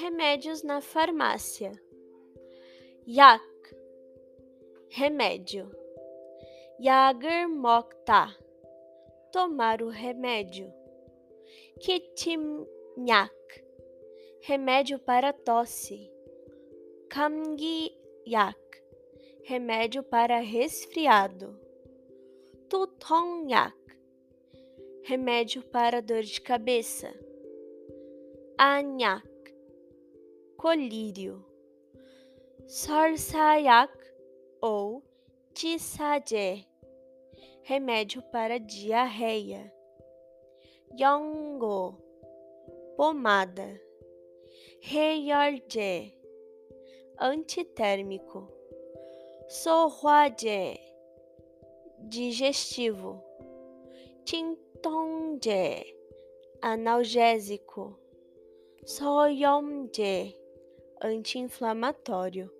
Remédios na farmácia. Yak, remédio. Yager mokta, tomar o remédio. Kitimnyak, remédio para tosse. Kamgiyak, remédio para resfriado. Tutongyak, remédio para dor de cabeça. Anyak, colírio. Sarsayak ou Tisaje, remédio para diarreia. Yongo, pomada. Heyarje, antitérmico. Sohwaje, digestivo. Tintonje, analgésico. Soyomje, anti-inflamatório.